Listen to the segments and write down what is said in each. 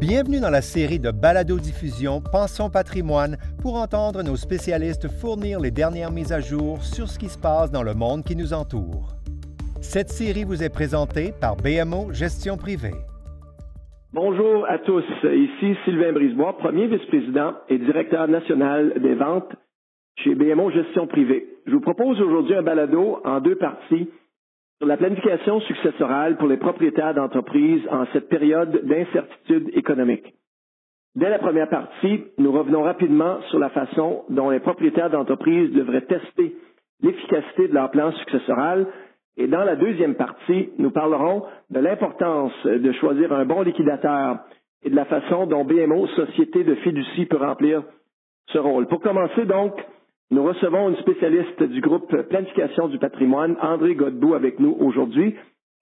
Bienvenue dans la série de balado-diffusion Pensons patrimoine pour entendre nos spécialistes fournir les dernières mises à jour sur ce qui se passe dans le monde qui nous entoure. Cette série vous est présentée par BMO Gestion privée. Bonjour à tous. Ici Sylvain Brisebois, premier vice-président et directeur national des ventes chez BMO Gestion privée. Je vous propose aujourd'hui un balado en deux parties la planification successorale pour les propriétaires d'entreprises en cette période d'incertitude économique. Dès la première partie, nous revenons rapidement sur la façon dont les propriétaires d'entreprises devraient tester l'efficacité de leur plan successoral et dans la deuxième partie, nous parlerons de l'importance de choisir un bon liquidateur et de la façon dont BMO, société de fiducie, peut remplir ce rôle. Pour commencer donc, nous recevons une spécialiste du groupe Planification du patrimoine, André Godbout, avec nous aujourd'hui,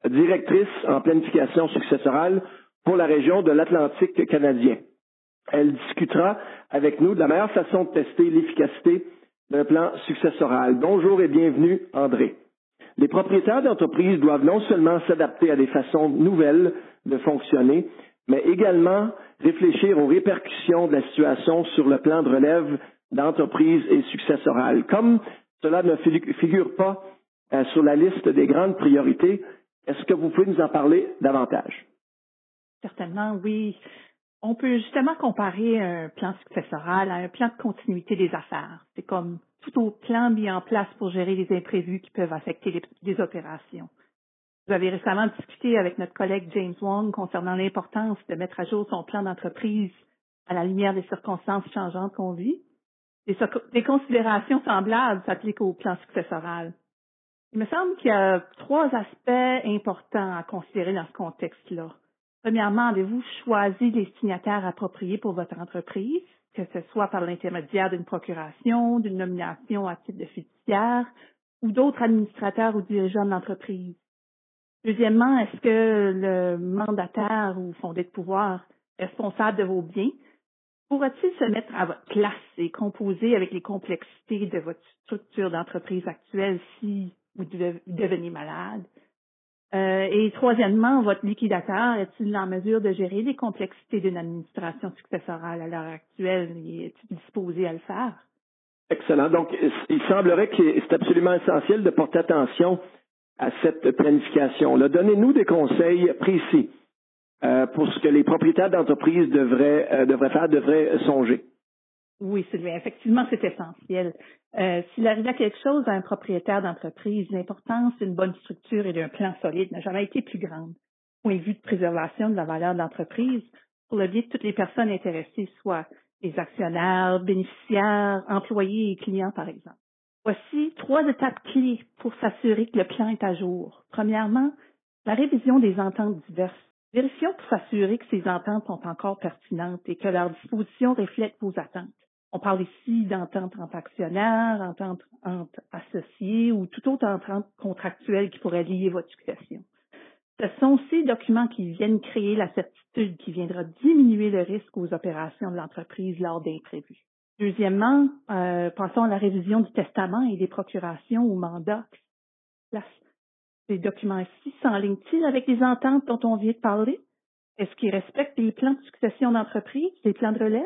directrice en planification successorale pour la région de l'Atlantique canadien. Elle discutera avec nous de la meilleure façon de tester l'efficacité d'un plan successoral. Bonjour et bienvenue, André. Les propriétaires d'entreprises doivent non seulement s'adapter à des façons nouvelles de fonctionner, mais également réfléchir aux répercussions de la situation sur le plan de relève d'entreprises et successorales. Comme cela ne figure pas euh, sur la liste des grandes priorités, est-ce que vous pouvez nous en parler davantage? Certainement, oui. On peut justement comparer un plan successoral à un plan de continuité des affaires. C'est comme tout au plan mis en place pour gérer les imprévus qui peuvent affecter les, opérations. Vous avez récemment discuté avec notre collègue James Wong concernant l'importance de mettre à jour son plan d'entreprise à la lumière des circonstances changeantes qu'on vit. Des, considérations semblables s'appliquent au plan successoral. Il me semble qu'il y a trois aspects importants à considérer dans ce contexte-là. Premièrement, avez-vous choisi les signataires appropriés pour votre entreprise? que ce soit par l'intermédiaire d'une procuration, d'une nomination à titre de fiduciaire ou d'autres administrateurs ou dirigeants de l'entreprise? Deuxièmement, est-ce que le mandataire ou fondé de pouvoir responsable de vos biens pourra-t-il se mettre à votre place et composer avec les complexités de votre structure d'entreprise actuelle si vous devenez malade? Euh, et troisièmement, votre liquidateur est-il en mesure de gérer les complexités d'une administration successorale à l'heure actuelle est-il disposé à le faire? Excellent. Donc, il semblerait que c'est absolument essentiel de porter attention à cette planification. Donnez-nous des conseils précis euh, pour ce que les propriétaires d'entreprises devraient, euh, devraient faire, devraient songer. Oui, Sylvain, effectivement, c'est essentiel. Euh, S'il arrive à quelque chose à un propriétaire d'entreprise, l'importance d'une bonne structure et d'un plan solide n'a jamais été plus grande. Point de vue de préservation de la valeur de l'entreprise, pour le bien de toutes les personnes intéressées, soit les actionnaires, bénéficiaires, employés et clients, par exemple. Voici trois étapes clés pour s'assurer que le plan est à jour. Premièrement, la révision des ententes diverses. Vérifions pour s'assurer que ces ententes sont encore pertinentes et que leurs dispositions reflètent vos attentes. On parle ici d'entente entre actionnaires, entente entre associés ou toute autre entente contractuelle qui pourrait lier votre succession. Ce sont ces documents qui viennent créer la certitude qui viendra diminuer le risque aux opérations de l'entreprise lors d'imprévus. Deuxièmement, euh, pensons à la révision du testament et des procurations ou mandats. Ces documents-ci s'enlignent-ils avec les ententes dont on vient de parler? Est-ce qu'ils respectent les plans de succession d'entreprise, les plans de relève?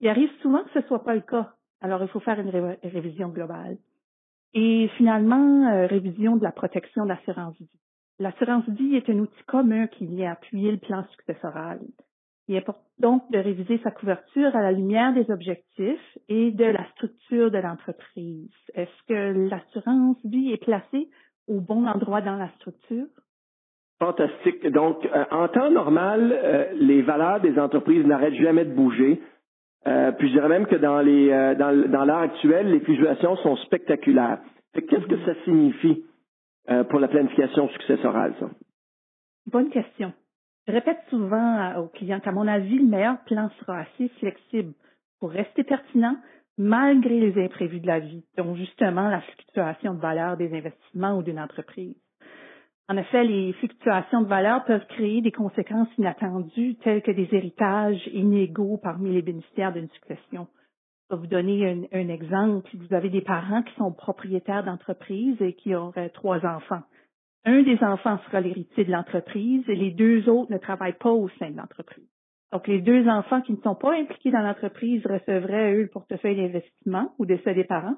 Il arrive souvent que ce ne soit pas le cas. Alors, il faut faire une révision globale. Et finalement, euh, révision de la protection d'assurance vie. L'assurance vie est un outil commun qui vient appuyer le plan successoral. Il est donc de réviser sa couverture à la lumière des objectifs et de la structure de l'entreprise. Est-ce que l'assurance vie est placée au bon endroit dans la structure? Fantastique. Donc, euh, en temps normal, euh, les valeurs des entreprises n'arrêtent jamais de bouger. Euh, puis je dirais même que dans les dans, dans l'heure actuelle, les fluctuations sont spectaculaires. Qu'est-ce que ça signifie pour la planification successorale, ça? Bonne question. Je répète souvent aux clients qu'à mon avis, le meilleur plan sera assez flexible pour rester pertinent malgré les imprévus de la vie, dont justement la fluctuation de valeur des investissements ou d'une entreprise. En effet, les fluctuations de valeur peuvent créer des conséquences inattendues telles que des héritages inégaux parmi les bénéficiaires d'une succession. Je vais vous donner un, exemple. Vous avez des parents qui sont propriétaires d'entreprise et qui auraient trois enfants. Un des enfants sera l'héritier de l'entreprise et les deux autres ne travaillent pas au sein de l'entreprise. Donc, les deux enfants qui ne sont pas impliqués dans l'entreprise recevraient, eux, le portefeuille d'investissement ou décès des parents.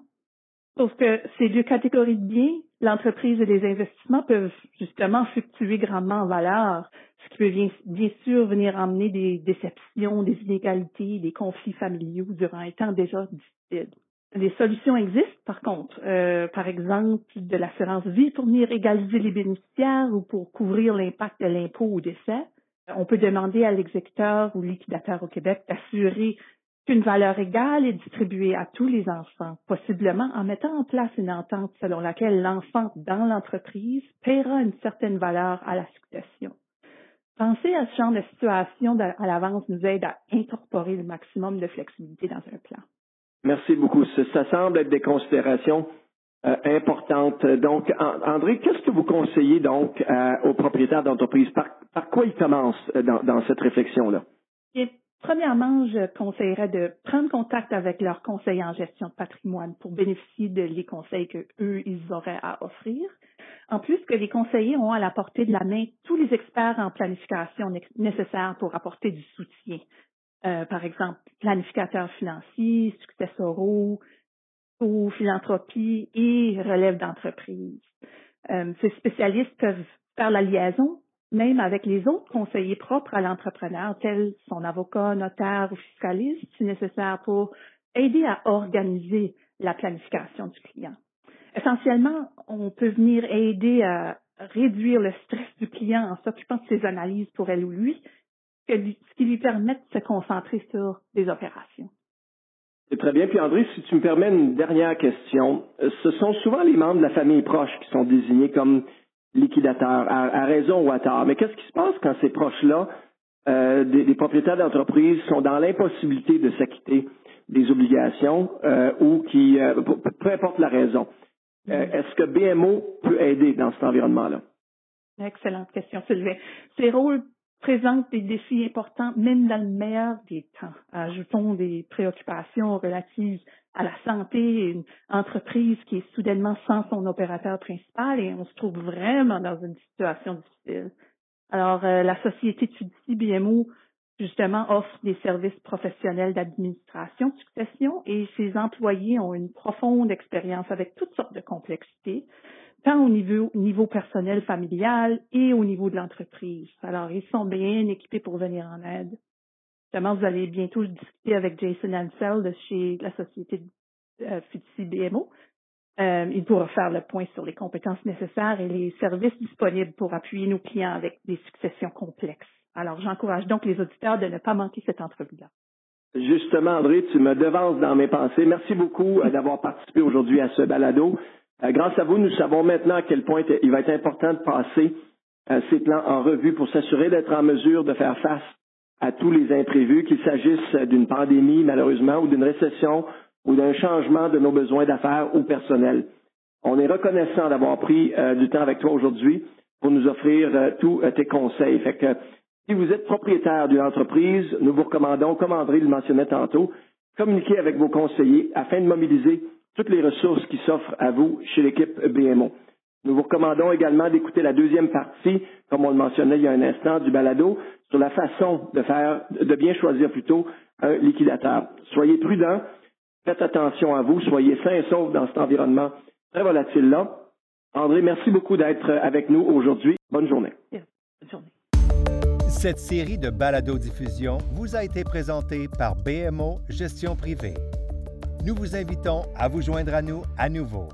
Sauf que ces deux catégories de biens, l'entreprise et les investissements peuvent justement fluctuer grandement en valeur, ce qui peut bien, sûr venir emmener des déceptions, des inégalités, des conflits familiaux durant un temps déjà difficile. Des solutions existent, par contre. Euh, par exemple, de l'assurance vie pour venir égaliser les bénéficiaires ou pour couvrir l'impact de l'impôt au décès. On peut demander à l'exécuteur ou liquidateur au Québec d'assurer qu'une valeur égale est distribuée à tous les enfants, possiblement en mettant en place une entente selon laquelle l'enfant dans l'entreprise paiera une certaine valeur à la succession. Penser à ce genre de situation à l'avance nous aide à incorporer le maximum de flexibilité dans un plan. Merci beaucoup. Ça semble être des considérations euh, importantes. Donc, André, qu'est-ce que vous conseillez donc aux propriétaires d'entreprise? Par, quoi ils commencent euh, dans, cette réflexion-là? Premièrement, je conseillerais de prendre contact avec leurs conseillers en gestion de patrimoine pour bénéficier de les conseils que eux ils auraient à offrir. En plus que les conseillers ont à la portée de la main tous les experts en planification nécessaires pour apporter du soutien. Euh, par exemple, planificateurs financiers, successoraux, ou philanthropie et relève d'entreprise. Euh, ces spécialistes peuvent faire la liaison même avec les autres conseillers propres à l'entrepreneur, tels son avocat, notaire ou fiscaliste, si nécessaire, pour aider à organiser la planification du client. Essentiellement, on peut venir aider à réduire le stress du client en s'occupant de ses analyses pour elle ou lui, ce qui lui permet de se concentrer sur des opérations. Très bien. Puis André, si tu me permets une dernière question, ce sont souvent les membres de la famille proche qui sont désignés comme liquidateurs, à, raison ou à tort. Mais qu'est-ce qui se passe quand ces proches-là, euh, des, propriétaires d'entreprises, sont dans l'impossibilité de s'acquitter des obligations euh, ou qui, euh, peu importe la raison. Est-ce que BMO peut aider dans cet environnement-là? Excellente question, Sylvain. Ces rôles présentent des défis importants, même dans le meilleur des temps. Ajoutons des préoccupations relatives à la santé, une entreprise qui est soudainement sans son opérateur principal et on se trouve vraiment dans une situation difficile. Alors, euh, la société de BMO, justement, offre des services professionnels d'administration de succession et ses employés ont une profonde expérience avec toutes sortes de complexités, tant au niveau, personnel familial et au niveau de l'entreprise. Alors, ils sont bien équipés pour venir en aide vous allez bientôt discuter avec Jason Ansel de chez la société euh, BMO. Euh, il pourra faire le point sur les compétences nécessaires et les services disponibles pour appuyer nos clients avec des successions complexes. Alors, j'encourage donc les auditeurs de ne pas manquer cette entrevue-là. Justement, André, tu me devances dans mes pensées. Merci beaucoup euh, d'avoir participé aujourd'hui à ce balado. Euh, grâce à vous, nous savons maintenant à quel point il va être important de passer ces plans en revue pour s'assurer d'être en mesure de faire face à tous les imprévus, qu'il s'agisse d'une pandémie malheureusement ou d'une récession ou d'un changement de nos besoins d'affaires ou personnels. On est reconnaissant d'avoir pris euh, du temps avec toi aujourd'hui pour nous offrir euh, tous euh, tes conseils. Fait que si vous êtes propriétaire d'une entreprise, nous vous recommandons, comme André le mentionnait tantôt, communiquer avec vos conseillers afin de mobiliser toutes les ressources qui s'offrent à vous chez l'équipe BMO. Nous vous recommandons également d'écouter la deuxième partie, comme on le mentionnait il y a un instant, du balado, sur la façon de faire, de bien choisir plutôt un liquidateur. Soyez prudents, faites attention à vous, soyez sains et saufs dans cet environnement très volatile-là. André, merci beaucoup d'être avec nous aujourd'hui. Bonne journée. Bonne journée. Cette série de balado-diffusion vous a été présentée par BMO Gestion Privée. Nous vous invitons à vous joindre à nous à nouveau.